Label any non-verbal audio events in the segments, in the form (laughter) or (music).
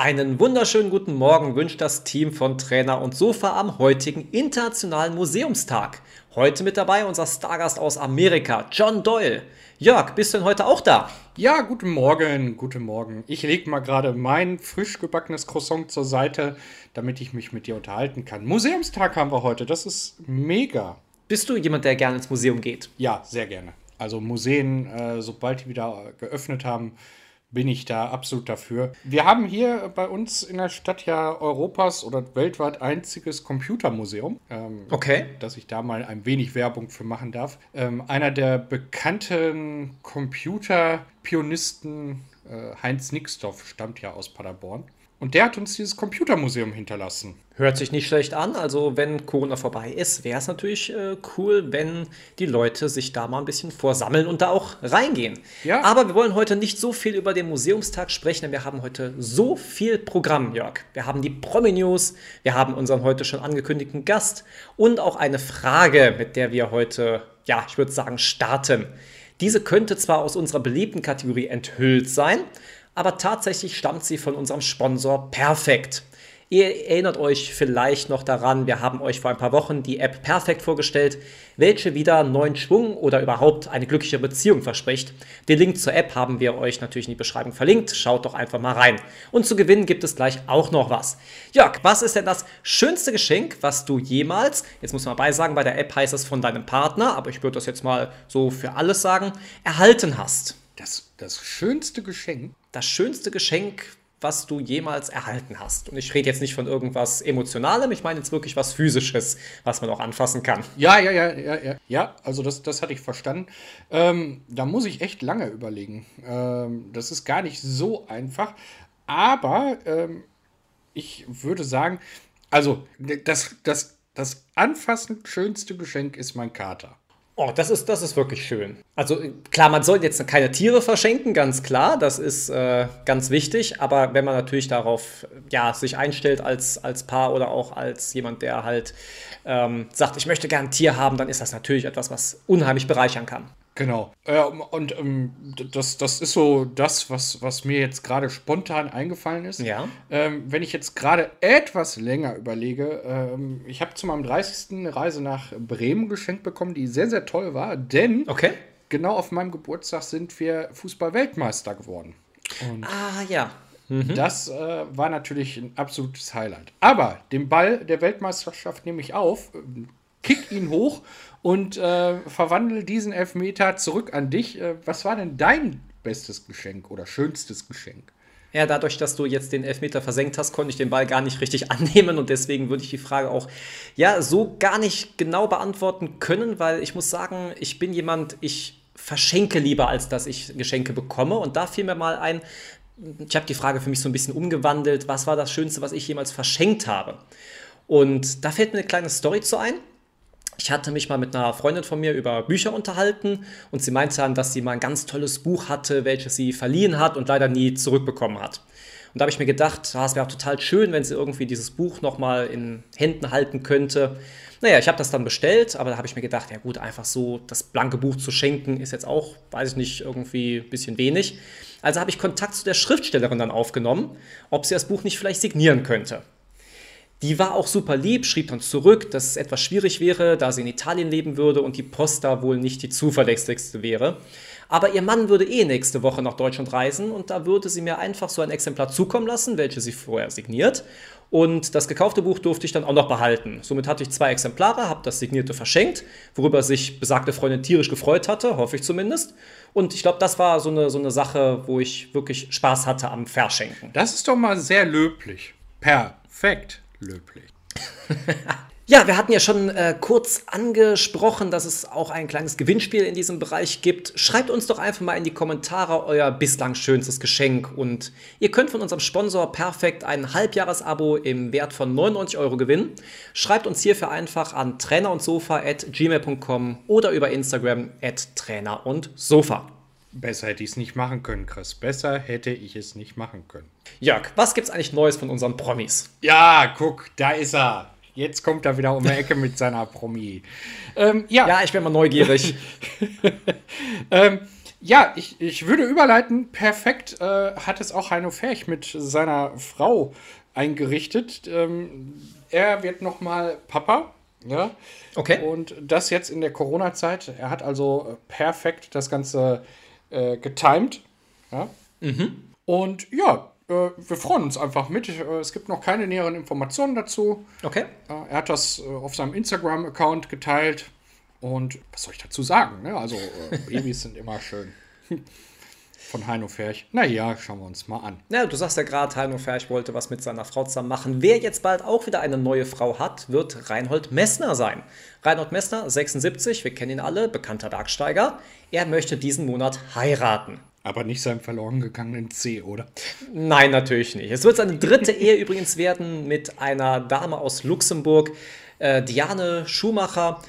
Einen wunderschönen guten Morgen wünscht das Team von Trainer und Sofa am heutigen Internationalen Museumstag. Heute mit dabei unser Stargast aus Amerika, John Doyle. Jörg, bist du denn heute auch da? Ja, guten Morgen, guten Morgen. Ich lege mal gerade mein frisch gebackenes Croissant zur Seite, damit ich mich mit dir unterhalten kann. Museumstag haben wir heute, das ist mega. Bist du jemand, der gerne ins Museum geht? Ja, sehr gerne. Also Museen, äh, sobald die wieder geöffnet haben, bin ich da absolut dafür. Wir haben hier bei uns in der Stadt ja Europas oder weltweit einziges Computermuseum. Ähm, okay. Dass ich da mal ein wenig Werbung für machen darf. Ähm, einer der bekannten Computerpionisten, äh, Heinz Nixdorf, stammt ja aus Paderborn. Und der hat uns dieses Computermuseum hinterlassen. Hört sich nicht schlecht an. Also, wenn Corona vorbei ist, wäre es natürlich äh, cool, wenn die Leute sich da mal ein bisschen vorsammeln und da auch reingehen. Ja. Aber wir wollen heute nicht so viel über den Museumstag sprechen, denn wir haben heute so viel Programm, Jörg. Wir haben die Promi-News, wir haben unseren heute schon angekündigten Gast und auch eine Frage, mit der wir heute, ja, ich würde sagen, starten. Diese könnte zwar aus unserer beliebten Kategorie enthüllt sein, aber tatsächlich stammt sie von unserem Sponsor Perfekt. Ihr erinnert euch vielleicht noch daran, wir haben euch vor ein paar Wochen die App Perfekt vorgestellt, welche wieder neuen Schwung oder überhaupt eine glückliche Beziehung verspricht. Den Link zur App haben wir euch natürlich in die Beschreibung verlinkt. Schaut doch einfach mal rein. Und zu gewinnen gibt es gleich auch noch was. Jörg, was ist denn das schönste Geschenk, was du jemals, jetzt muss man beisagen, bei der App heißt es von deinem Partner, aber ich würde das jetzt mal so für alles sagen, erhalten hast? Das, das schönste Geschenk? Das schönste Geschenk, was du jemals erhalten hast. Und ich rede jetzt nicht von irgendwas Emotionalem, ich meine jetzt wirklich was Physisches, was man auch anfassen kann. Ja, ja, ja, ja, ja. Ja, also das, das hatte ich verstanden. Ähm, da muss ich echt lange überlegen. Ähm, das ist gar nicht so einfach. Aber ähm, ich würde sagen, also das, das, das anfassend schönste Geschenk ist mein Kater. Oh, das ist, das ist wirklich schön. Also klar, man soll jetzt keine Tiere verschenken, ganz klar, das ist äh, ganz wichtig. Aber wenn man natürlich darauf ja, sich einstellt als, als Paar oder auch als jemand, der halt ähm, sagt, ich möchte gerne ein Tier haben, dann ist das natürlich etwas, was unheimlich bereichern kann. Genau. Äh, und ähm, das, das ist so das, was, was mir jetzt gerade spontan eingefallen ist. Ja. Ähm, wenn ich jetzt gerade etwas länger überlege, ähm, ich habe zu meinem 30. eine Reise nach Bremen geschenkt bekommen, die sehr, sehr toll war, denn okay. genau auf meinem Geburtstag sind wir Fußball-Weltmeister geworden. Und ah, ja. Mhm. Das äh, war natürlich ein absolutes Highlight. Aber den Ball der Weltmeisterschaft nehme ich auf, kick ihn hoch und äh, verwandle diesen Elfmeter zurück an dich. Äh, was war denn dein bestes Geschenk oder schönstes Geschenk? Ja, dadurch, dass du jetzt den Elfmeter versenkt hast, konnte ich den Ball gar nicht richtig (laughs) annehmen und deswegen würde ich die Frage auch ja so gar nicht genau beantworten können, weil ich muss sagen, ich bin jemand, ich verschenke lieber, als dass ich Geschenke bekomme und da fiel mir mal ein, ich habe die Frage für mich so ein bisschen umgewandelt, was war das Schönste, was ich jemals verschenkt habe? Und da fällt mir eine kleine Story zu ein. Ich hatte mich mal mit einer Freundin von mir über Bücher unterhalten und sie meinte dann, dass sie mal ein ganz tolles Buch hatte, welches sie verliehen hat und leider nie zurückbekommen hat. Und da habe ich mir gedacht, ah, es wäre auch total schön, wenn sie irgendwie dieses Buch nochmal in Händen halten könnte. Naja, ich habe das dann bestellt, aber da habe ich mir gedacht, ja gut, einfach so das blanke Buch zu schenken ist jetzt auch, weiß ich nicht, irgendwie ein bisschen wenig. Also habe ich Kontakt zu der Schriftstellerin dann aufgenommen, ob sie das Buch nicht vielleicht signieren könnte. Die war auch super lieb, schrieb dann zurück, dass es etwas schwierig wäre, da sie in Italien leben würde und die Post da wohl nicht die zuverlässigste wäre. Aber ihr Mann würde eh nächste Woche nach Deutschland reisen und da würde sie mir einfach so ein Exemplar zukommen lassen, welches sie vorher signiert. Und das gekaufte Buch durfte ich dann auch noch behalten. Somit hatte ich zwei Exemplare, habe das signierte verschenkt, worüber sich besagte Freundin tierisch gefreut hatte, hoffe ich zumindest. Und ich glaube, das war so eine, so eine Sache, wo ich wirklich Spaß hatte am Verschenken. Das ist doch mal sehr löblich. Perfekt löblich. (laughs) Ja, wir hatten ja schon äh, kurz angesprochen, dass es auch ein kleines Gewinnspiel in diesem Bereich gibt. Schreibt uns doch einfach mal in die Kommentare euer bislang schönstes Geschenk und ihr könnt von unserem Sponsor Perfekt ein Halbjahresabo im Wert von 99 Euro gewinnen. Schreibt uns hierfür einfach an trainerundsofa.gmail.com oder über Instagram at trainerundsofa. Besser hätte ich es nicht machen können, Chris. Besser hätte ich es nicht machen können. Jörg, was gibt's eigentlich Neues von unseren Promis? Ja, guck, da ist er. Jetzt kommt er wieder um die Ecke mit seiner Promi. Ähm, ja. ja, ich bin mal neugierig. (laughs) ähm, Ja, ich, ich würde überleiten. Perfekt äh, hat es auch Heino Ferch mit seiner Frau eingerichtet. Ähm, er wird nochmal Papa. Ja. Okay. Und das jetzt in der Corona-Zeit. Er hat also perfekt das Ganze äh, getimed. Ja. Mhm. Und ja, äh, wir freuen uns einfach mit. Äh, es gibt noch keine näheren Informationen dazu. Okay. Er hat das äh, auf seinem Instagram-Account geteilt. Und was soll ich dazu sagen? Ne? Also, äh, (laughs) Babys sind immer schön. Von Heino Ferch. Naja, schauen wir uns mal an. Ja, du sagst ja gerade, Heino Ferch wollte was mit seiner Frau zusammen machen. Wer jetzt bald auch wieder eine neue Frau hat, wird Reinhold Messner sein. Reinhold Messner, 76, wir kennen ihn alle, bekannter Bergsteiger. Er möchte diesen Monat heiraten. Aber nicht seinem verloren gegangenen C, oder? Nein, natürlich nicht. Es wird seine dritte Ehe (laughs) übrigens werden mit einer Dame aus Luxemburg, äh, Diane Schumacher.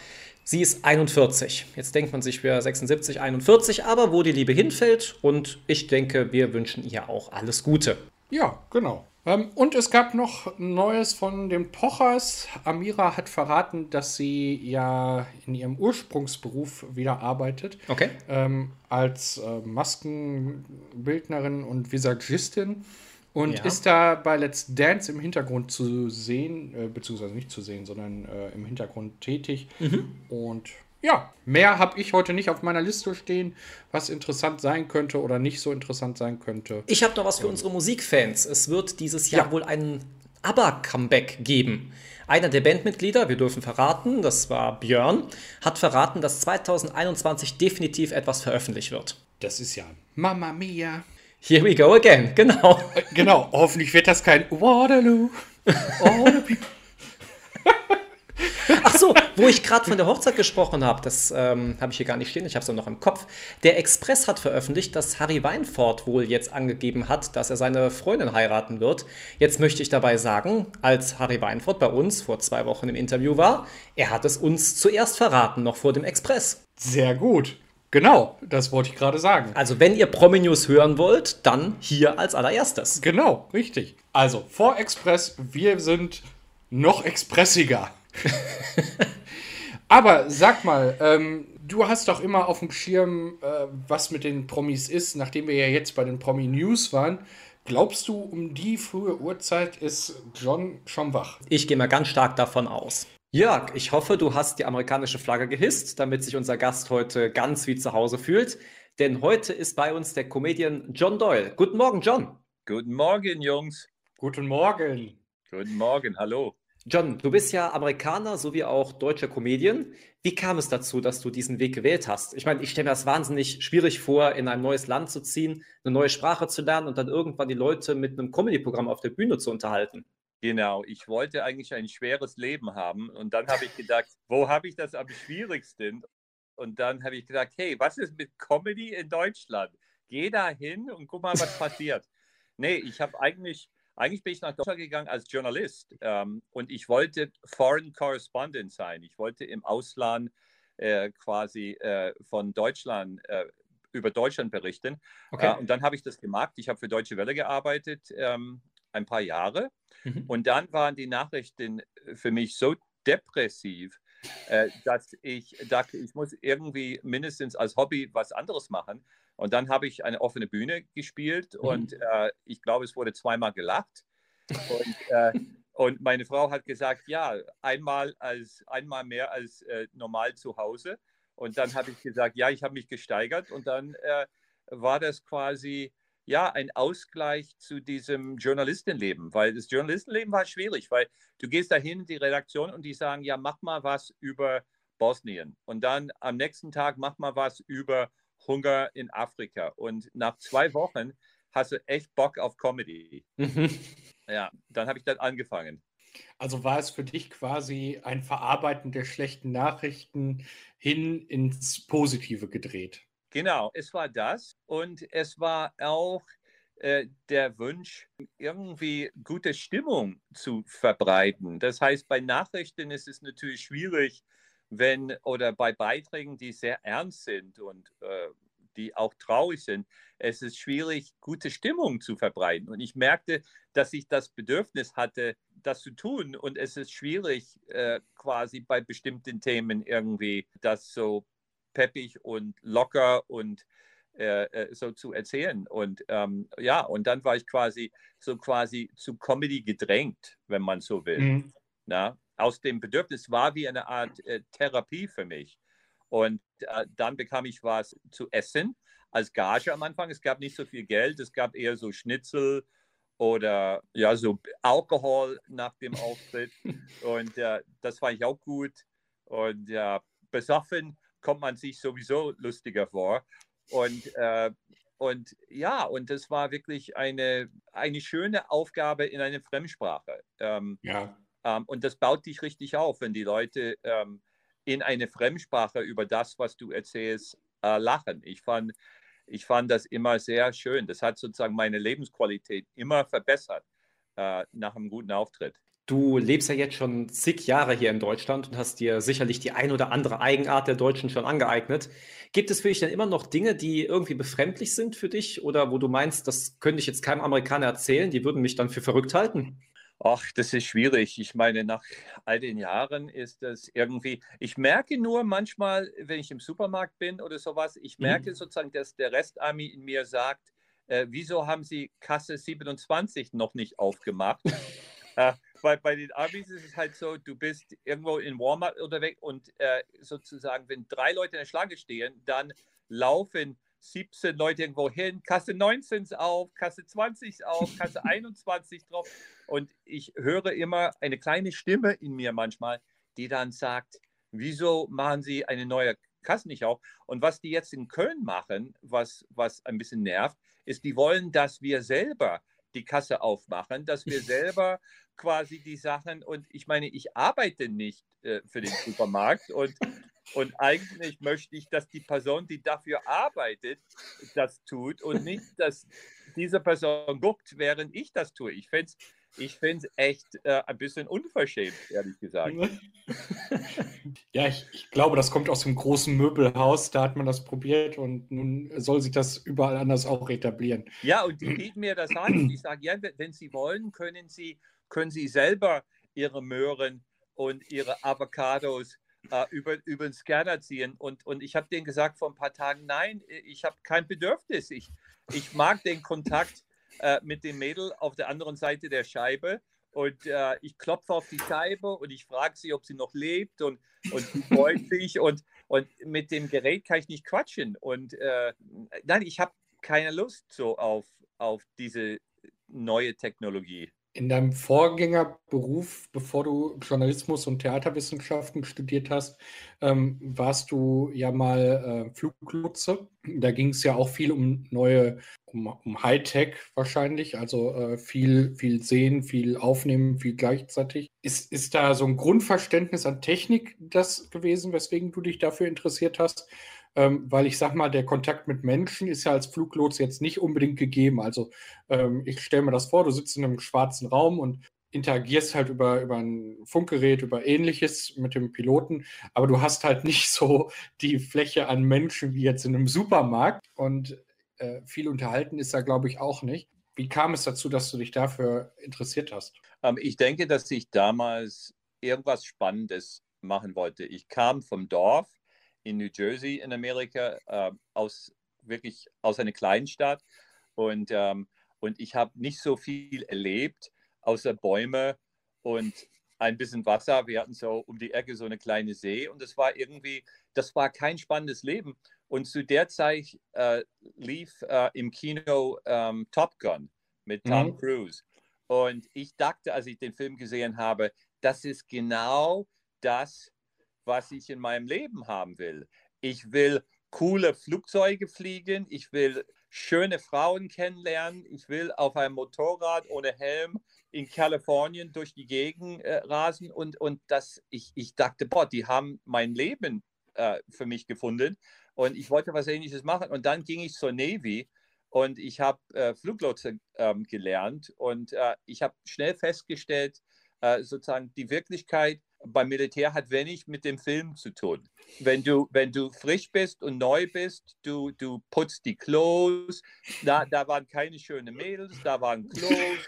Sie ist 41. Jetzt denkt man sich, wir 76, 41, aber wo die Liebe hinfällt und ich denke, wir wünschen ihr auch alles Gute. Ja, genau. Ähm, und es gab noch Neues von den Pochers. Amira hat verraten, dass sie ja in ihrem Ursprungsberuf wieder arbeitet. Okay. Ähm, als äh, Maskenbildnerin und Visagistin. Und ja. ist da bei Let's Dance im Hintergrund zu sehen, äh, beziehungsweise nicht zu sehen, sondern äh, im Hintergrund tätig. Mhm. Und ja, mehr habe ich heute nicht auf meiner Liste stehen, was interessant sein könnte oder nicht so interessant sein könnte. Ich habe noch was für ähm. unsere Musikfans. Es wird dieses Jahr ja. wohl ein ABBA-Comeback geben. Einer der Bandmitglieder, wir dürfen verraten, das war Björn, hat verraten, dass 2021 definitiv etwas veröffentlicht wird. Das ist ja Mamma Mia. Here we go again, (laughs) genau. Genau, hoffentlich wird das kein Waterloo. (laughs) Ach so, wo ich gerade von der Hochzeit gesprochen habe, das ähm, habe ich hier gar nicht stehen, ich habe es noch im Kopf. Der Express hat veröffentlicht, dass Harry Weinfurt wohl jetzt angegeben hat, dass er seine Freundin heiraten wird. Jetzt möchte ich dabei sagen, als Harry Weinfurt bei uns vor zwei Wochen im Interview war, er hat es uns zuerst verraten, noch vor dem Express. Sehr gut. Genau, das wollte ich gerade sagen. Also, wenn ihr Promi-News hören wollt, dann hier als allererstes. Genau, richtig. Also, vor Express, wir sind noch expressiger. (laughs) Aber sag mal, ähm, du hast doch immer auf dem Schirm, äh, was mit den Promis ist, nachdem wir ja jetzt bei den Promi-News waren. Glaubst du, um die frühe Uhrzeit ist John schon wach? Ich gehe mal ganz stark davon aus. Jörg, ich hoffe, du hast die amerikanische Flagge gehisst, damit sich unser Gast heute ganz wie zu Hause fühlt. Denn heute ist bei uns der Comedian John Doyle. Guten Morgen, John. Guten Morgen, Jungs. Guten Morgen. Guten Morgen, hallo. John, du bist ja Amerikaner sowie auch deutscher Comedian. Wie kam es dazu, dass du diesen Weg gewählt hast? Ich meine, ich stelle mir das wahnsinnig schwierig vor, in ein neues Land zu ziehen, eine neue Sprache zu lernen und dann irgendwann die Leute mit einem Comedy-Programm auf der Bühne zu unterhalten. Genau, ich wollte eigentlich ein schweres Leben haben und dann habe ich gedacht, wo habe ich das am schwierigsten? Und dann habe ich gedacht, hey, was ist mit Comedy in Deutschland? Geh da hin und guck mal, was passiert. Nee, ich habe eigentlich, eigentlich bin ich nach Deutschland gegangen als Journalist ähm, und ich wollte Foreign Correspondent sein. Ich wollte im Ausland äh, quasi äh, von Deutschland äh, über Deutschland berichten. Okay. Äh, und dann habe ich das gemacht. Ich habe für Deutsche Welle gearbeitet ähm, ein paar Jahre. Mhm. Und dann waren die Nachrichten für mich so depressiv, äh, dass ich dachte, ich muss irgendwie mindestens als Hobby was anderes machen. Und dann habe ich eine offene Bühne gespielt mhm. und äh, ich glaube, es wurde zweimal gelacht. Und, äh, und, meine Frau hat gesagt, ja, einmal, als, einmal mehr als äh, normal zu Hause. Und dann habe ich gesagt, ja, ich habe mich gesteigert. Und dann äh, war das quasi ja, ein Ausgleich zu diesem Journalistenleben, weil das Journalistenleben war schwierig, weil du gehst dahin in die Redaktion und die sagen, ja, mach mal was über Bosnien und dann am nächsten Tag mach mal was über Hunger in Afrika und nach zwei Wochen hast du echt Bock auf Comedy. Mhm. Ja, dann habe ich dann angefangen. Also war es für dich quasi ein Verarbeiten der schlechten Nachrichten hin ins Positive gedreht? Genau, es war das und es war auch äh, der Wunsch, irgendwie gute Stimmung zu verbreiten. Das heißt, bei Nachrichten ist es natürlich schwierig, wenn oder bei Beiträgen, die sehr ernst sind und äh, die auch traurig sind, es ist schwierig, gute Stimmung zu verbreiten. Und ich merkte, dass ich das Bedürfnis hatte, das zu tun. Und es ist schwierig, äh, quasi bei bestimmten Themen irgendwie das so peppig und locker und äh, äh, so zu erzählen. Und ähm, ja, und dann war ich quasi so quasi zu Comedy gedrängt, wenn man so will. Mhm. Na? Aus dem Bedürfnis war wie eine Art äh, Therapie für mich. Und äh, dann bekam ich was zu essen als Gage am Anfang. Es gab nicht so viel Geld, es gab eher so Schnitzel oder ja, so Alkohol nach dem Auftritt. (laughs) Und äh, das fand ich auch gut. Und ja, besoffen kommt man sich sowieso lustiger vor. Und, äh, und ja, und das war wirklich eine, eine schöne Aufgabe in einer Fremdsprache. Ähm, ja. Ähm, und das baut dich richtig auf, wenn die Leute ähm, in eine Fremdsprache über das, was du erzählst, äh, lachen. Ich fand, ich fand das immer sehr schön. Das hat sozusagen meine Lebensqualität immer verbessert äh, nach einem guten Auftritt. Du lebst ja jetzt schon zig Jahre hier in Deutschland und hast dir sicherlich die ein oder andere Eigenart der Deutschen schon angeeignet. Gibt es für dich denn immer noch Dinge, die irgendwie befremdlich sind für dich oder wo du meinst, das könnte ich jetzt keinem Amerikaner erzählen, die würden mich dann für verrückt halten? Ach, das ist schwierig. Ich meine, nach all den Jahren ist das irgendwie. Ich merke nur manchmal, wenn ich im Supermarkt bin oder sowas, ich mhm. merke mhm. sozusagen, dass der Restarmy in mir sagt, äh, wieso haben Sie Kasse 27 noch nicht aufgemacht? (laughs) weil bei den Amis ist es halt so, du bist irgendwo in Walmart unterwegs und äh, sozusagen, wenn drei Leute in der Schlange stehen, dann laufen 17 Leute irgendwo hin, Kasse 19 ist auf, Kasse 20 ist auf, Kasse (laughs) 21 drauf. Und ich höre immer eine kleine Stimme in mir manchmal, die dann sagt, wieso machen Sie eine neue Kasse nicht auf? Und was die jetzt in Köln machen, was, was ein bisschen nervt, ist, die wollen, dass wir selber die Kasse aufmachen, dass wir (laughs) selber quasi die Sachen und ich meine, ich arbeite nicht äh, für den Supermarkt und, und eigentlich möchte ich, dass die Person, die dafür arbeitet, das tut und nicht, dass diese Person guckt, während ich das tue. Ich fände es ich finde es echt äh, ein bisschen unverschämt, ehrlich gesagt. (laughs) Ja, ich, ich, glaube, das kommt aus dem großen Möbelhaus. Da hat man das probiert und nun soll sich das überall anders auch etablieren. Ja, und die bieten mir das an. Ich sage, ja, wenn Sie wollen, können Sie, können Sie selber Ihre Möhren und Ihre Avocados äh, über, über den Scanner ziehen. Und, und ich habe denen gesagt vor ein paar Tagen, nein, ich habe kein Bedürfnis. Ich, ich mag den Kontakt äh, mit dem Mädel auf der anderen Seite der Scheibe. Und äh, ich klopfe auf die Scheibe und ich frage sie, ob sie noch lebt und, und sie freut (laughs) sich. Und, und mit dem Gerät kann ich nicht quatschen. Und äh, nein, ich habe keine Lust so auf, auf diese neue Technologie. In deinem Vorgängerberuf, bevor du Journalismus und Theaterwissenschaften studiert hast, ähm, warst du ja mal äh, Fluglotse. Da ging es ja auch viel um neue, um, um Hightech wahrscheinlich, also äh, viel, viel sehen, viel aufnehmen, viel gleichzeitig. Ist, ist da so ein Grundverständnis an Technik das gewesen, weswegen du dich dafür interessiert hast? Ähm, weil ich sag mal, der Kontakt mit Menschen ist ja als Fluglots jetzt nicht unbedingt gegeben. Also ähm, ich stelle mir das vor, du sitzt in einem schwarzen Raum und interagierst halt über, über ein Funkgerät, über ähnliches mit dem Piloten, aber du hast halt nicht so die Fläche an Menschen wie jetzt in einem Supermarkt und äh, viel unterhalten ist da, glaube ich, auch nicht. Wie kam es dazu, dass du dich dafür interessiert hast? Ähm, ich denke, dass ich damals irgendwas Spannendes machen wollte. Ich kam vom Dorf in New Jersey in Amerika, äh, aus wirklich aus einer kleinen Stadt. Und, ähm, und ich habe nicht so viel erlebt, außer Bäume und ein bisschen Wasser. Wir hatten so um die Ecke so eine kleine See und das war irgendwie, das war kein spannendes Leben. Und zu der Zeit äh, lief äh, im Kino ähm, Top Gun mit Tom mhm. Cruise. Und ich dachte, als ich den Film gesehen habe, das ist genau das, was ich in meinem Leben haben will. Ich will coole Flugzeuge fliegen, ich will schöne Frauen kennenlernen, ich will auf einem Motorrad ohne Helm in Kalifornien durch die Gegend äh, rasen und, und das, ich, ich dachte, boah, die haben mein Leben äh, für mich gefunden und ich wollte was ähnliches machen und dann ging ich zur Navy und ich habe äh, Fluglotse ähm, gelernt und äh, ich habe schnell festgestellt, äh, sozusagen die Wirklichkeit beim Militär hat wenig mit dem Film zu tun. Wenn du, wenn du frisch bist und neu bist, du, du putzt die Klos, da, da waren keine schönen Mädels, da waren Klos.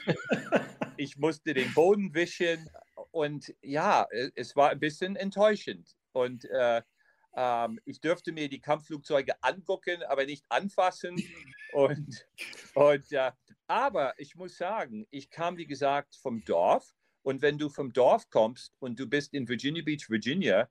Ich musste den Boden wischen und ja, es war ein bisschen enttäuschend. Und, äh, Ähm, ich dürfte mir die Kampfflugzeuge angucken, aber nicht anfassen. Und, und äh, aber ich muss sagen, ich kam, wie gesagt, vom Dorf. Und wenn du vom Dorf kommst und du bist in Virginia Beach, Virginia,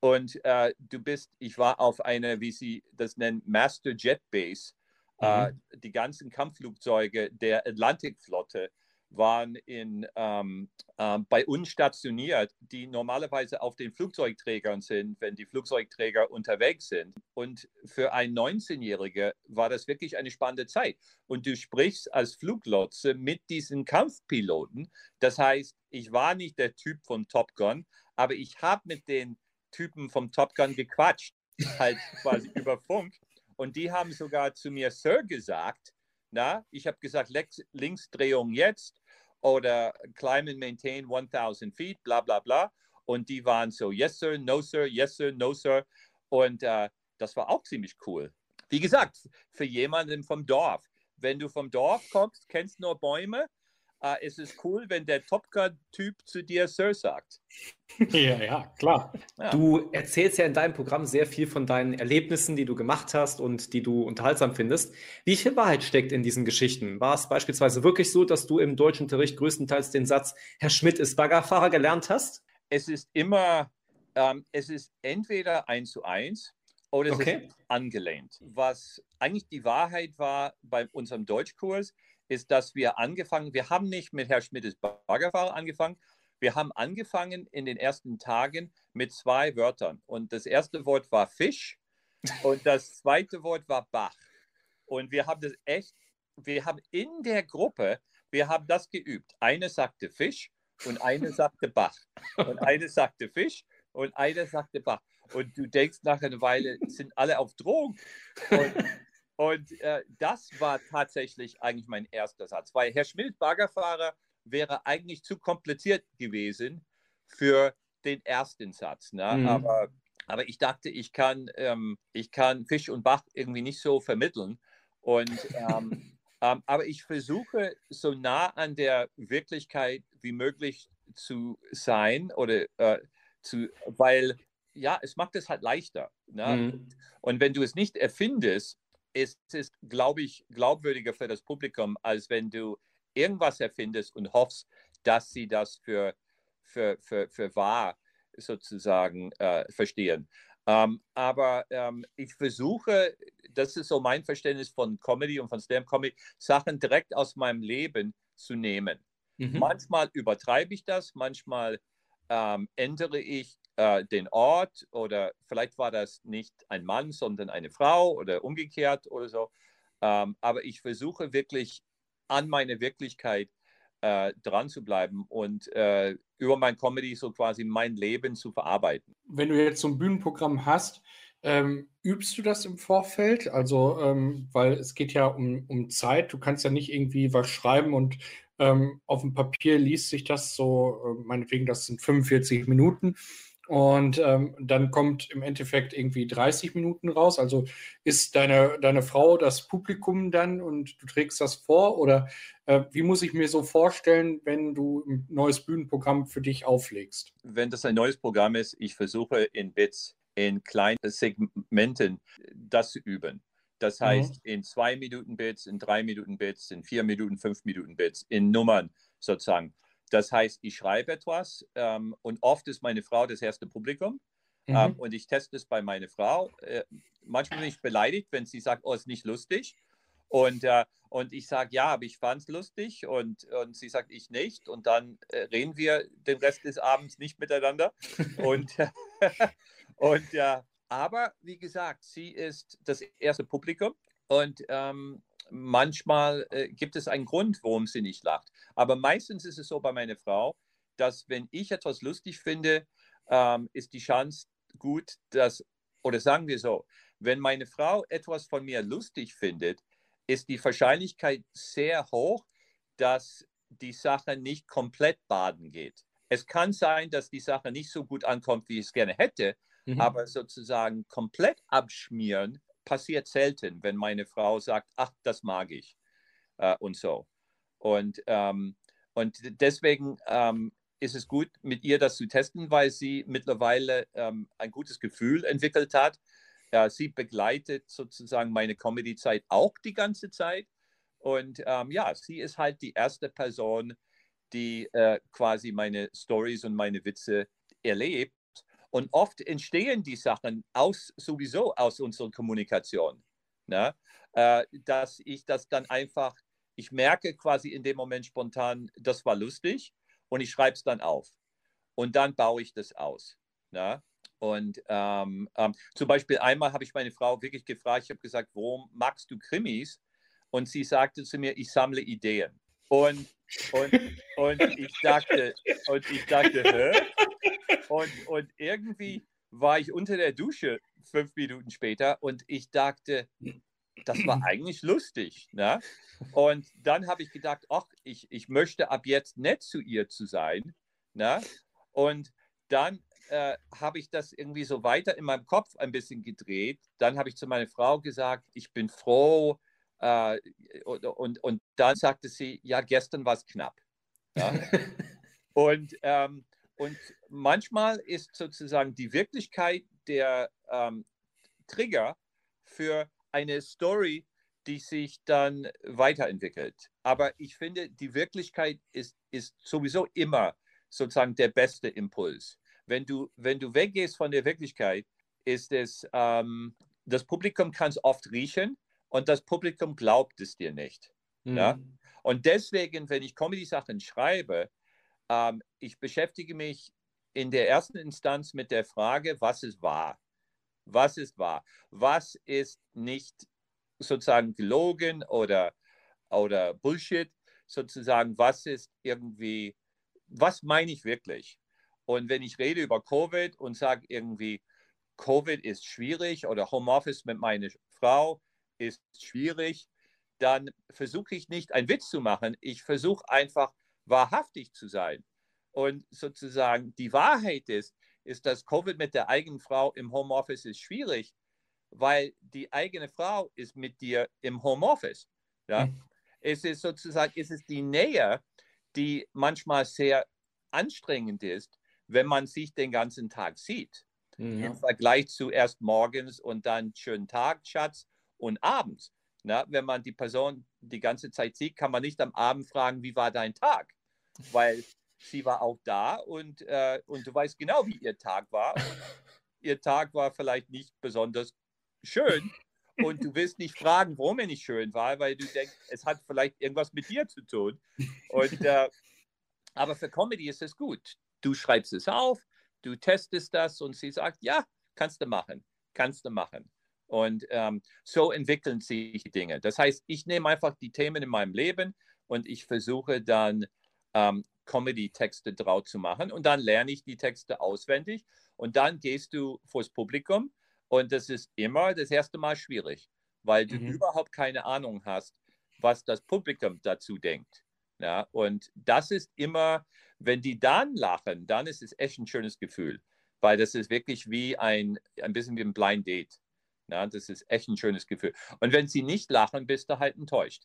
und äh, du bist, ich war auf einer, wie sie das nennen, Master Jet Base. Äh, mhm. Äh, die ganzen Kampfflugzeuge der Atlantikflotte waren in, ähm, äh, bei uns stationiert, die normalerweise auf den Flugzeugträgern sind, wenn die Flugzeugträger unterwegs sind. Und für einen 19-Jährigen war das wirklich eine spannende Zeit. Und du sprichst als Fluglotse mit diesen Kampfpiloten. Das heißt, ich war nicht der Typ von Top Gun, aber ich habe mit den Typen vom Top Gun gequatscht, halt quasi (laughs) über Funk. Und die haben sogar zu mir Sir gesagt. Na, ich habe gesagt, Linksdrehung jetzt oder climb and maintain 1000 feet, bla bla bla. Und die waren so, yes sir, no sir, yes sir, no sir. Und äh, das war auch ziemlich cool. Wie gesagt, für jemanden vom Dorf. Wenn du vom Dorf kommst, kennst nur Bäume, äh, es ist cool, wenn der Top Gun-Typ zu dir Sir sagt. (laughs) Ja, ja, klar. Ja. Du erzählst ja in deinem Programm sehr viel von deinen Erlebnissen, die du gemacht hast und die du unterhaltsam findest. Wie viel Wahrheit steckt in diesen Geschichten? War es beispielsweise wirklich so, dass du im Deutschunterricht größtenteils den Satz, Herr Schmidt ist Baggerfahrer gelernt hast? Es ist immer, ähm, es ist entweder eins zu eins oder es okay. ist angelehnt. Was eigentlich die Wahrheit war bei unserem Deutschkurs, ist, dass wir angefangen, wir haben nicht mit Herr Schmidtes Baggerfahrer angefangen, wir haben angefangen in den ersten Tagen mit zwei Wörtern. Und das erste Wort war Fisch (laughs) und das zweite Wort war Bach. Und wir haben das echt, wir haben in der Gruppe, wir haben das geübt. Eine sagte Fisch und eine (laughs) sagte Bach. Und eine sagte Fisch und eine sagte Bach. Und du denkst nach einer Weile, sind alle auf Drogen. Und und äh, das war tatsächlich eigentlich mein erster Satz, weil Herr Schmidt, Baggerfahrer, wäre eigentlich zu kompliziert gewesen für den ersten Satz. Ne? Mhm. Aber, aber ich dachte, ich kann, ähm, ich kann Fisch und Bach irgendwie nicht so vermitteln. Und, ähm, (laughs) ähm, aber ich versuche so nah an der Wirklichkeit wie möglich zu sein oder äh, zu, weil ja, es macht es halt leichter. Ne? Mhm. Und wenn du es nicht erfindest, es ist, glaube ich, glaubwürdiger für das Publikum, als wenn du irgendwas erfindest und hoffst, dass sie das für, für, für, für wahr sozusagen äh, verstehen. Ähm, aber ähm, ich versuche, das ist so mein Verständnis von Comedy und von Stand-Comedy, Sachen direkt aus meinem Leben zu nehmen. Mhm. Manchmal übertreibe ich das, manchmal ähm, ändere ich äh, den Ort oder vielleicht war das nicht ein Mann, sondern eine Frau oder umgekehrt oder so. Ähm, aber ich versuche wirklich an meine Wirklichkeit äh, dran zu bleiben und äh, über mein Comedy so quasi mein Leben zu verarbeiten. Wenn du jetzt so ein Bühnenprogramm hast, ähm, übst du das im Vorfeld? Also, ähm, weil es geht ja um, um Zeit. Du kannst ja nicht irgendwie was schreiben und ähm, auf dem Papier liest sich das so, äh, meinetwegen, das sind 45 Minuten. Und ähm, dann kommt im Endeffekt irgendwie 30 Minuten raus. Also ist deine, deine Frau das Publikum dann und du trägst das vor? Oder äh, wie muss ich mir so vorstellen, wenn du ein neues Bühnenprogramm für dich auflegst? Wenn das ein neues Programm ist, ich versuche in Bits, in kleinen Segmenten das zu üben. Das mhm. heißt, mhm. in zwei Minuten Bits, in drei Minuten Bits, in vier Minuten, fünf Minuten Bits, in Nummern sozusagen. Das heißt, ich schreibe etwas ähm, und oft ist meine Frau das erste Publikum. Mhm. Ähm, und ich teste es bei meiner Frau. Äh, manchmal bin ich beleidigt, wenn sie sagt, oh, ist nicht lustig. Und, äh, und ich sage, ja, aber ich fand es lustig. Und, und sie sagt, ich nicht. Und dann äh, reden wir den Rest des Abends nicht miteinander. und (laughs) (laughs) und aber wie gesagt, sie ist das erste Publikum. Und ähm, manchmal äh, gibt es einen Grund, warum sie nicht lacht. Aber meistens ist es so bei meiner Frau, dass wenn ich etwas lustig finde, ähm, ist die Chance gut, dass, oder sagen wir so, wenn meine Frau etwas von mir lustig findet, ist die Wahrscheinlichkeit sehr hoch, dass die Sache nicht komplett baden geht. Es kann sein, dass die Sache nicht so gut ankommt, wie ich es gerne hätte, mhm. aber sozusagen komplett abschmieren passiert selten, wenn meine Frau sagt, ach, das mag ich äh, und so. Und, ähm, und deswegen, ähm, ist es gut, mit ihr das zu testen, weil sie mittlerweile ähm, ein gutes Gefühl entwickelt hat. Äh, sie begleitet sozusagen meine Comedy-Zeit auch die ganze Zeit. Und ähm, ja, sie ist halt die erste Person, die äh, quasi meine Stories und meine Witze erlebt. Und oft entstehen die Sachen aus, sowieso aus unserer Kommunikation. Ne? Äh, dass ich das dann einfach, ich merke quasi in dem Moment spontan, das war lustig und ich schreibe es dann auf. Und dann baue ich das aus. Ne? Und ähm, ähm, zum Beispiel einmal habe ich meine Frau wirklich gefragt, ich habe gesagt, warum magst du Krimis? Und sie sagte zu mir, ich sammle Ideen. Und, und, und ich dachte, und ich dachte, hä? Und, und irgendwie war ich unter der Dusche fünf Minuten später und ich dachte, das war (clears throat) eigentlich lustig. Ne? Und dann habe ich gedacht, ach, ich, ich möchte ab jetzt nett zu ihr zu sein. Ne? Und dann äh, habe ich das irgendwie so weiter in meinem Kopf ein bisschen gedreht. Dann habe ich zu meiner Frau gesagt, ich bin froh. Äh, und, und, und, dann sagte sie, ja, gestern war es knapp. Ja? (laughs) und, ähm, und manchmal ist sozusagen die Wirklichkeit der ähm, Trigger für eine Story, die sich dann weiterentwickelt. Aber ich finde, die Wirklichkeit ist, ist sowieso immer sozusagen der beste Impuls. Wenn du, wenn du weggehst von der Wirklichkeit, ist es, ähm, das Publikum kann es oft riechen und das Publikum glaubt es dir nicht. Mhm. Ja? Und deswegen, wenn ich Comedy-Sachen schreibe, ähm, ich beschäftige mich in der ersten Instanz mit der Frage, was ist wahr? Was ist wahr? Was ist nicht sozusagen gelogen oder, oder Bullshit? Sozusagen, was ist irgendwie, was meine ich wirklich? Und wenn ich rede über Covid und sage irgendwie, Covid ist schwierig oder Homeoffice mit meiner Frau ist schwierig, dann versuche ich nicht einen Witz zu machen. Ich versuche einfach wahrhaftig zu sein. Und sozusagen die Wahrheit ist, ist, dass Covid mit der eigenen Frau im Homeoffice ist schwierig, weil die eigene Frau ist mit dir im Homeoffice. Ja? Mhm. Es ist sozusagen, es ist die Nähe, die manchmal sehr anstrengend ist, wenn man sich den ganzen Tag sieht. Mhm. Im Vergleich zu erst morgens und dann schönen Tag, Schatz, und abends. Na, wenn man die Person die ganze Zeit sieht, kann man nicht am Abend fragen, wie war dein Tag? Weil sie war auch da und, äh, und du weißt genau, wie ihr Tag war. ihr Tag war vielleicht nicht besonders schön und du willst nicht fragen, warum er nicht schön war, weil du denkst, es hat vielleicht irgendwas mit dir zu tun. Und, äh, aber für Comedy ist es gut. Du schreibst es auf, du testest das und sie sagt, ja, kannst du machen, kannst du machen. Und ähm, so entwickeln sich die Dinge. Das heißt, ich nehme einfach die Themen in meinem Leben und ich versuche dann ähm, Comedy-Texte drauf zu machen. Und dann lerne ich die Texte auswendig. Und dann gehst du vors Publikum. Und das ist immer das erste Mal schwierig, weil du mhm. überhaupt keine Ahnung hast, was das Publikum dazu denkt. Ja, und das ist immer, wenn die dann lachen, dann ist es echt ein schönes Gefühl, weil das ist wirklich wie ein, ein bisschen wie ein Blind Date. Ja, das ist echt ein schönes Gefühl. Und wenn sie nicht lachen, bist du halt enttäuscht.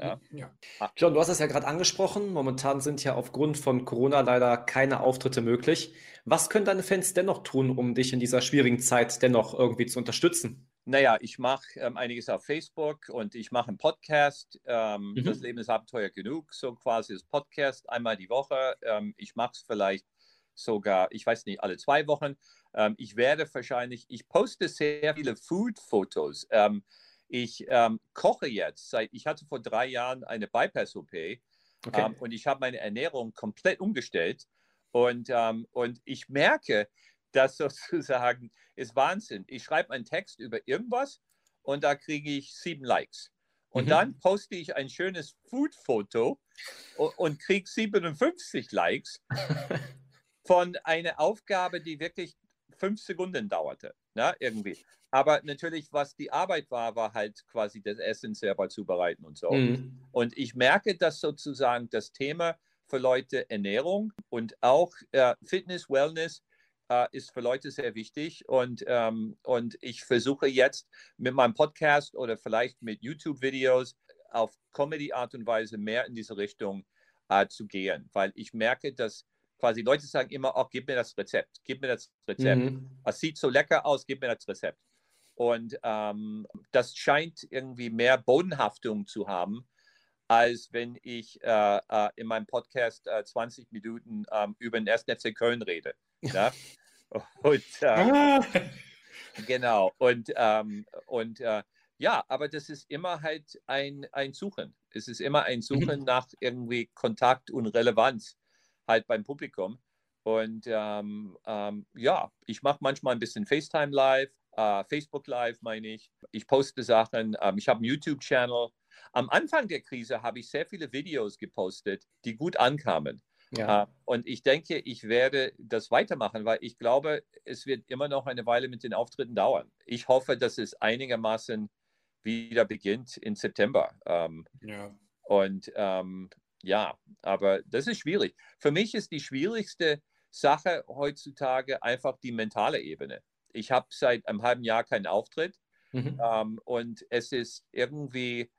Ja. ja. Ah. John, du hast es ja gerade angesprochen. Momentan sind ja aufgrund von Corona leider keine Auftritte möglich. Was können deine Fans dennoch tun, um dich in dieser schwierigen Zeit dennoch irgendwie zu unterstützen? Naja, ich mache ähm, einiges auf Facebook und ich mache einen Podcast. Ähm, mhm. Das Leben ist Abenteuer genug, so quasi das Podcast einmal die Woche. Ähm, ich mache es vielleicht sogar, ich weiß nicht, alle zwei Wochen. Ähm, ich werde wahrscheinlich, ich poste sehr viele Food-Fotos. Ähm, ich ähm, koche jetzt seit, ich hatte vor drei Jahren eine Bypass-OP okay. ähm, und ich habe meine Ernährung komplett umgestellt und, ähm, und ich merke, dass (laughs) sozusagen ist Wahnsinn. Ich schreibe einen Text über irgendwas und da kriege ich sieben Likes. Und mhm. dann poste ich ein schönes Food-Foto und, und kriege 57 Likes (laughs) von einer Aufgabe, die wirklich fünf Sekunden dauerte. Ne, irgendwie. Aber natürlich, was die Arbeit war, war halt quasi das Essen selber zubereiten und so. Mhm. Und ich merke, dass sozusagen das Thema für Leute Ernährung und auch äh, Fitness, Wellness äh, ist für Leute sehr wichtig. Und, ähm, und ich versuche jetzt mit meinem Podcast oder vielleicht mit YouTube-Videos auf Comedy-Art und Weise mehr in diese Richtung äh, zu gehen, weil ich merke, dass quasi Leute sagen immer, oh, gib mir das Rezept, gib mir das Rezept. Mhm. Es sieht so lecker aus, gib mir das Rezept. Und ähm, das scheint irgendwie mehr Bodenhaftung zu haben, als wenn ich äh, äh, in meinem Podcast äh, 20 Minuten ähm, über den 1. FC Köln rede. Ja? (laughs) und, äh, ah. genau. Und, ähm, und äh, ja, aber das ist immer halt ein, ein Suchen. Es ist immer ein Suchen mhm. nach irgendwie Kontakt und Relevanz halt beim Publikum. Und ähm, ähm, ja, ich mache manchmal ein bisschen FaceTime Live, äh, Facebook Live meine ich. Ich poste Sachen. Ähm, ich habe einen YouTube-Channel. Am Anfang der Krise habe ich sehr viele Videos gepostet, die gut ankamen. Ja. Äh, und ich denke, ich werde das weitermachen, weil ich glaube, es wird immer noch eine Weile mit den Auftritten dauern. Ich hoffe, dass es einigermaßen wieder beginnt im September. Ähm, ja. Und ähm, ja, aber das ist schwierig. Für mich ist die schwierigste Sache heutzutage einfach die mentale Ebene. Ich habe seit einem halben Jahr keinen Auftritt mhm. ähm, und es ist irgendwie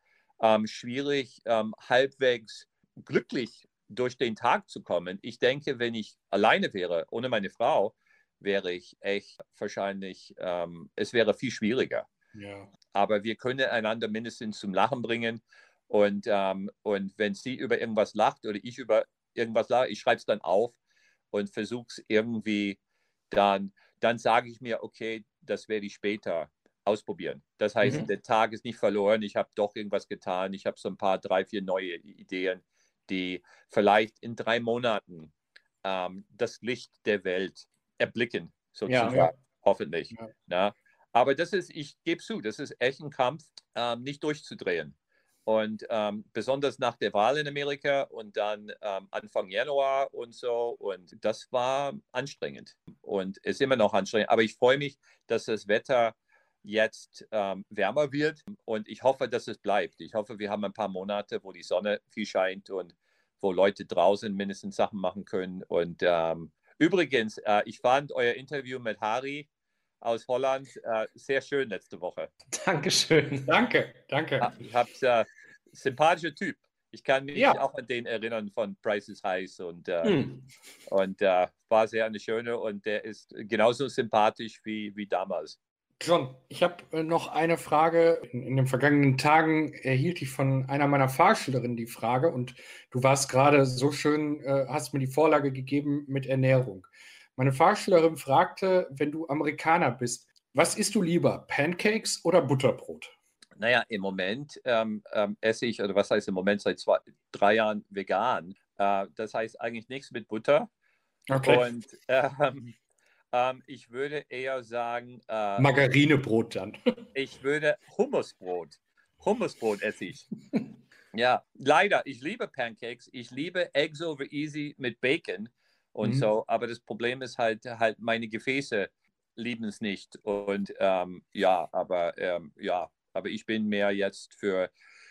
ähm, schwierig, ähm, halbwegs glücklich durch den Tag zu kommen. Ich denke, wenn ich alleine wäre, ohne meine Frau, wäre ich echt wahrscheinlich, ähm, es wäre viel schwieriger. Ja. Aber wir können einander mindestens zum Lachen bringen. Und, ähm, und wenn sie über irgendwas lacht oder ich über irgendwas lache, ich schreibe es dann auf und versuche es irgendwie dann, dann sage ich mir, okay, das werde ich später ausprobieren. Das heißt, mhm. der Tag ist nicht verloren, ich habe doch irgendwas getan, ich habe so ein paar, drei, vier neue Ideen, die vielleicht in drei Monaten ähm, das Licht der Welt erblicken, sozusagen, ja, ja. hoffentlich. Ja. Na? Aber das ist, ich gebe zu, das ist echt ein Kampf, ähm, nicht durchzudrehen. Und ähm, besonders nach der Wahl in Amerika und dann ähm, Anfang Januar und so. Und das war anstrengend und ist immer noch anstrengend. Aber ich freue mich, dass das Wetter jetzt ähm, wärmer wird und ich hoffe, dass es bleibt. Ich hoffe, wir haben ein paar Monate, wo die Sonne viel scheint und wo Leute draußen mindestens Sachen machen können. Und ähm, übrigens, äh, ich fand euer Interview mit Harry aus Holland. Äh, sehr schön letzte Woche. Dankeschön. Danke, danke. Ich habe äh, sympathischer Typ. Ich kann mich ja. auch an den erinnern von Price is Heiß und, äh, hm. und äh, war sehr eine schöne und der ist genauso sympathisch wie, wie damals. John, ich habe äh, noch eine Frage. In, in, den vergangenen Tagen erhielt ich von einer meiner Fahrschülerinnen die Frage und du warst gerade so schön, äh, hast mir die Vorlage gegeben mit Ernährung. Meine Fahrschülerin fragte, wenn du Amerikaner bist, was isst du lieber, Pancakes oder Butterbrot? Naja, im Moment ähm, ähm, esse ich, oder was heißt im Moment, seit zwei, drei Jahren vegan. Äh, das heißt eigentlich nichts mit Butter. Okay. Und ähm, ähm ich würde eher sagen. Äh, Margarinebrot dann. (laughs) ich würde Hummusbrot. Hummusbrot esse ich. ja, leider. Ich liebe Pancakes. Ich liebe Eggs over Easy mit Bacon und mhm. so. Aber das Problem ist halt, halt meine Gefäße lieben es nicht. Und ähm, ja, aber ähm, ja, aber ich bin mehr jetzt für,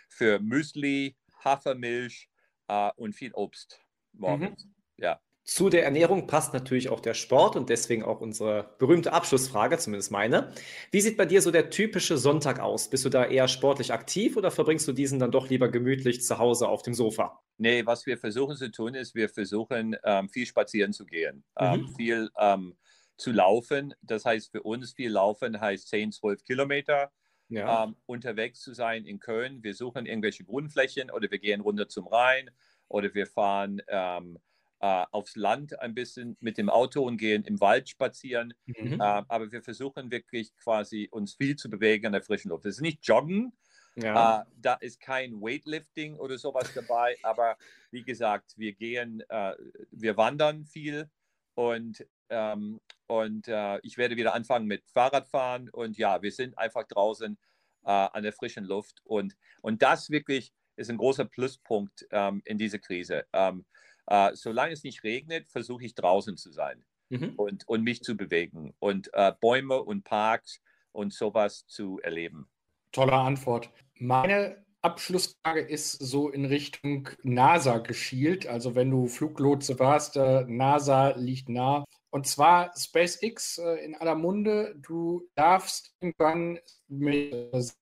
für Müsli, Hafermilch äh, und viel Obst morgens. Mhm. Ja. Zu der Ernährung passt natürlich auch der Sport und deswegen auch unsere berühmte Abschlussfrage, zumindest meine. Wie sieht bei dir so der typische Sonntag aus? Bist du da eher sportlich aktiv oder verbringst du diesen dann doch lieber gemütlich zu Hause auf dem Sofa? Nee, was wir versuchen zu tun ist, wir versuchen ähm, viel spazieren zu gehen, ähm, mhm. viel ähm, zu laufen. Das heißt für uns viel laufen heißt 10, 12 Kilometer. Ja. Ähm, unterwegs zu sein in Köln. Wir suchen irgendwelche Grundflächen oder wir gehen runter zum Rhein oder wir fahren ähm, äh, aufs Land ein bisschen mit dem Auto und gehen im Wald spazieren. Mhm. Äh, aber wir versuchen wirklich quasi uns viel zu bewegen an der frischen Luft. Das ist nicht Joggen. Ja. Äh, da ist kein Weightlifting oder sowas dabei. aber wie gesagt, wir gehen, äh, wir wandern viel und ähm, und äh, ich werde wieder anfangen mit Fahrradfahren. Und ja, wir sind einfach draußen äh, an der frischen Luft. Und, und das wirklich ist ein großer Pluspunkt ähm, in dieser Krise. Ähm, äh, solange es nicht regnet, versuche ich draußen zu sein mhm. und, und mich zu bewegen und äh, Bäume und Parks und sowas zu erleben. Tolle Antwort. Meine Abschlussfrage ist so in Richtung NASA geschielt. Also wenn du Fluglotse warst, äh, NASA liegt nah. Und zwar SpaceX äh, in aller Munde. Du darfst irgendwann mit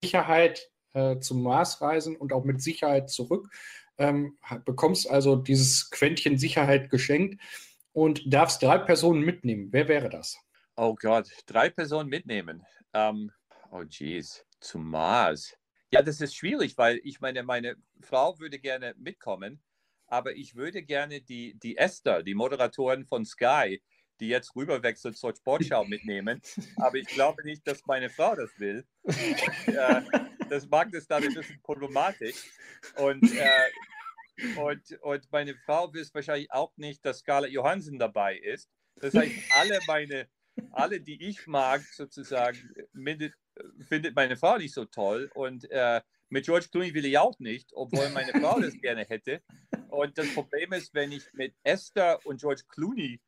Sicherheit äh, zum Mars reisen und auch mit Sicherheit zurück ähm, bekommst also dieses Quäntchen Sicherheit geschenkt. und darfst drei Personen mitnehmen. Wer wäre das? Oh Gott, drei Personen mitnehmen. Ähm, oh jeez, zum Mars. Ja, das ist schwierig, weil ich meine, meine Frau würde gerne mitkommen, aber ich würde gerne die, die Esther, die Moderatorin von Sky, die jetzt rüberwechselt zur Sportschau mitnehmen. Aber ich glaube nicht, dass meine Frau das will. Äh, das mag das dann ein bisschen problematisch. Und, äh, und, und meine Frau will wahrscheinlich auch nicht, dass Scarlett Johansson dabei ist. Das heißt, alle meine, alle, die ich mag, sozusagen, findet, findet meine Frau nicht so toll. Und äh, mit George Clooney will ich auch nicht, obwohl meine Frau das gerne hätte. Und das Problem ist, wenn ich mit Esther und George Clooney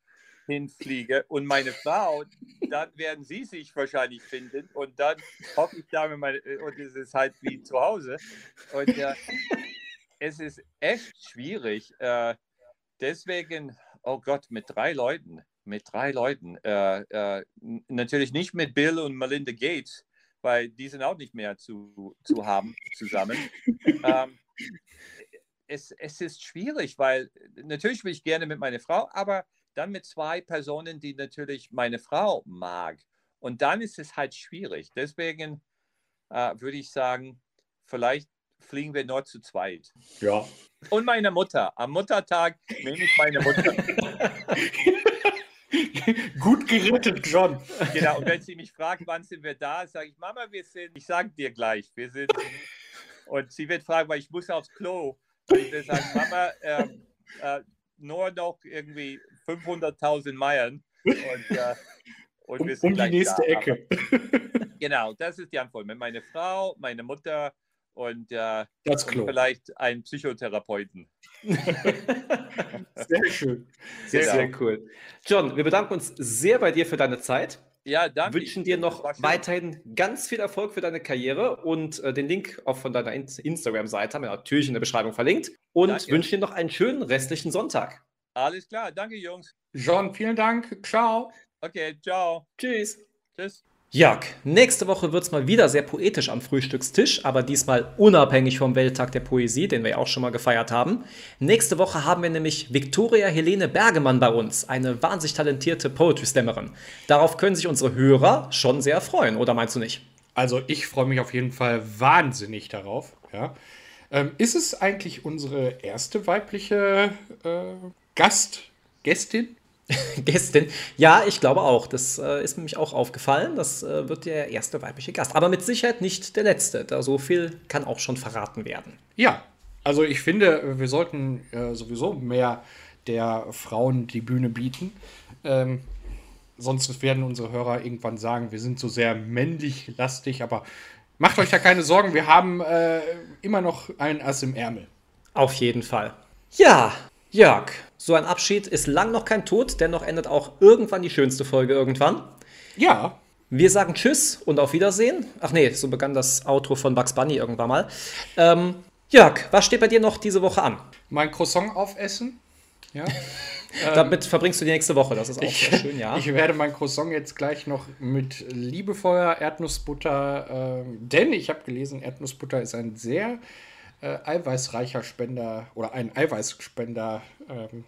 hinfliege und meine Frau, dann werden sie sich wahrscheinlich finden und dann hoffe ich da mit meine, und es ist halt wie zu Hause. Und äh, es ist echt schwierig. Äh, deswegen, oh Gott, mit drei Leuten, mit drei Leuten, äh, äh natürlich nicht mit Bill und Melinda Gates, weil die sind auch nicht mehr zu, zu haben zusammen. ähm, es, es ist schwierig, weil natürlich will ich gerne mit meiner Frau, aber dann mit zwei Personen, die natürlich meine Frau mag. Und dann ist es halt schwierig. Deswegen äh, würde ich sagen, vielleicht fliegen wir nur zu zweit. Ja. Und meine Mutter. Am Muttertag nehme ich meine Mutter. (laughs) Gut gerettet, John. Genau, und wenn sie mich fragt, wann sind wir da, sage ich, Mama, wir sind, ich sage dir gleich, wir sind. Und sie wird fragen, weil ich muss aufs Klo. Und ich will sagen, Mama, äh, äh, nur noch irgendwie 500.000 Meilen. Und, äh, und um, um die nächste da. Ecke. Aber, (laughs) genau, das ist die Antwort. Mit meiner Frau, meine Mutter und, äh, und vielleicht einen Psychotherapeuten. (laughs) sehr schön. Sehr, genau. sehr cool. John, wir bedanken uns sehr bei dir für deine Zeit. Ja, danke. Wünschen dir noch weiterhin ganz viel Erfolg für deine Karriere und äh, den Link auch von deiner Instagram-Seite haben wir natürlich in der Beschreibung verlinkt. Und danke. wünschen dir noch einen schönen restlichen Sonntag. Alles klar, danke Jungs. John, vielen Dank. Ciao. Okay, ciao. Tschüss. Tschüss. Jörg, nächste Woche wird es mal wieder sehr poetisch am Frühstückstisch, aber diesmal unabhängig vom Welttag der Poesie, den wir ja auch schon mal gefeiert haben. Nächste Woche haben wir nämlich Viktoria Helene Bergemann bei uns, eine wahnsinnig talentierte Poetry-Slammerin. Darauf können sich unsere Hörer schon sehr freuen, oder meinst du nicht? Also ich freue mich auf jeden Fall wahnsinnig darauf. Ja. Ähm, ist es eigentlich unsere erste weibliche äh, Gast, Gästin? (laughs) Gästin. Ja, ich glaube auch. Das äh, ist nämlich auch aufgefallen. Das äh, wird der erste weibliche Gast. Aber mit Sicherheit nicht der letzte. Da so viel kann auch schon verraten werden. Ja, also ich finde, wir sollten äh, sowieso mehr der Frauen die Bühne bieten. Ähm, sonst werden unsere Hörer irgendwann sagen, wir sind so sehr männlich lastig. Aber macht euch da keine Sorgen, wir haben äh, immer noch ein Ass im Ärmel. Auf jeden Fall. Ja, Jörg, so ein Abschied ist lang noch kein Tod, dennoch endet auch irgendwann die schönste Folge irgendwann. Ja. Wir sagen Tschüss und auf Wiedersehen. Ach nee, so begann das Outro von Bugs Bunny irgendwann mal. Ähm, Jörg, was steht bei dir noch diese Woche an? Mein Croissant aufessen. Ja. (laughs) Damit verbringst du die nächste Woche, das ist auch ich, sehr schön, ja. (laughs) Ich werde mein Croissant jetzt gleich noch mit liebevoller Erdnussbutter, äh, denn ich habe gelesen, Erdnussbutter ist ein sehr äh, eiweißreicher Spender oder einen Eiweißspender ähm,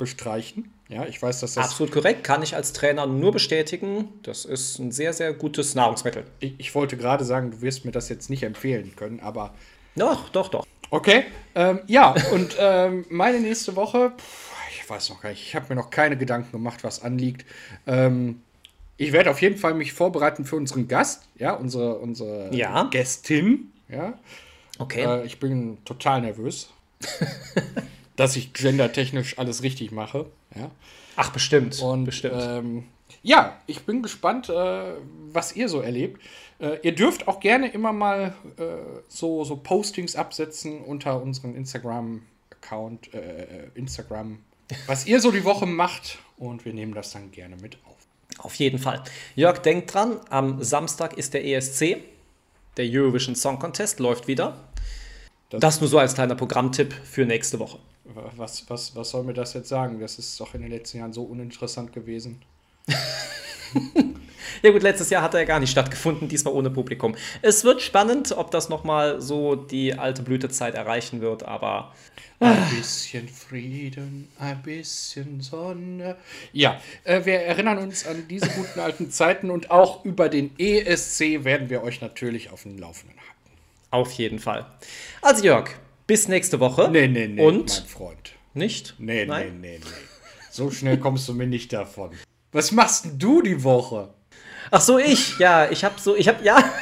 bestreichen. Ja, ich weiß, dass das. Absolut korrekt, kann ich als Trainer nur bestätigen. Das ist ein sehr, sehr gutes Nahrungsmittel. Ich, ich wollte gerade sagen, du wirst mir das jetzt nicht empfehlen können, aber. Doch, doch, doch. Okay. Ähm, ja, und ähm, meine nächste Woche, pff, ich weiß noch gar nicht, ich habe mir noch keine Gedanken gemacht, was anliegt. Ähm, ich werde auf jeden Fall mich vorbereiten für unseren Gast, ja, unsere, unsere ja. Gästin, ja. Okay. Äh, ich bin total nervös, (laughs) dass ich gendertechnisch alles richtig mache. Ja. Ach, bestimmt. Und bestimmt. Ähm, ja, ich bin gespannt, äh, was ihr so erlebt. Äh, ihr dürft auch gerne immer mal äh, so, so Postings absetzen unter unserem Instagram-Account, äh, Instagram, was ihr so die Woche macht. Und wir nehmen das dann gerne mit auf. Auf jeden Fall. Jörg, denkt dran, am Samstag ist der ESC. Der Eurovision Song Contest läuft wieder. Das, das, nur so als kleiner Programmtipp für nächste Woche. Was, was, was soll mir das jetzt sagen? Das ist doch in den letzten Jahren so uninteressant gewesen. (laughs) ja gut, letztes Jahr hat er ja gar nicht stattgefunden, diesmal ohne Publikum. Es wird spannend, ob das nochmal so die alte Blütezeit erreichen wird, aber ein bisschen Frieden, ein bisschen Sonne. Ja, äh, wir erinnern uns an diese guten alten Zeiten und auch über den ESC werden wir euch natürlich auf dem Laufenden halten. Auf jeden Fall. Also Jörg, bis nächste Woche. Nee, nee, nee, und mein Freund. Nicht? Nee, Nein? nee, nee, nee. So schnell kommst du mir nicht davon. Was machst denn du die Woche? Ach so, ich. Ja, ich habe so, ich habe, ja. (laughs)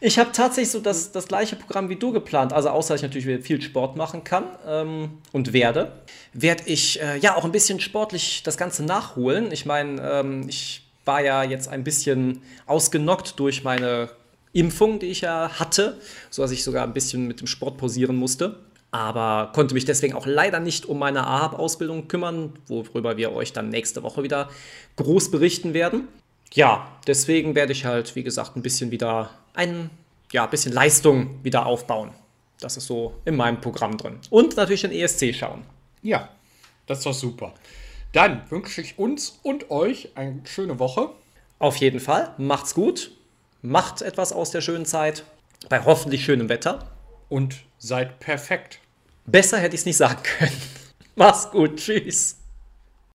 Ich habe tatsächlich so das, das gleiche Programm wie du geplant. Also außer dass ich natürlich viel Sport machen kann ähm, und werde, werde ich äh, ja auch ein bisschen sportlich das Ganze nachholen. Ich meine, ähm, ich war ja jetzt ein bisschen ausgenockt durch meine Impfung, die ich ja hatte, so dass ich sogar ein bisschen mit dem Sport pausieren musste. Aber konnte mich deswegen auch leider nicht um meine AHAB-Ausbildung kümmern, worüber wir euch dann nächste Woche wieder groß berichten werden. Ja, deswegen werde ich halt, wie gesagt, ein bisschen wieder ein ja, bisschen Leistung wieder aufbauen. Das ist so in meinem Programm drin. Und natürlich den ESC schauen. Ja, das ist doch super. Dann wünsche ich uns und euch eine schöne Woche. Auf jeden Fall. Macht's gut. Macht etwas aus der schönen Zeit. Bei hoffentlich schönem Wetter. Und seid perfekt. Besser hätte ich es nicht sagen können. (laughs) Mach's gut. Tschüss.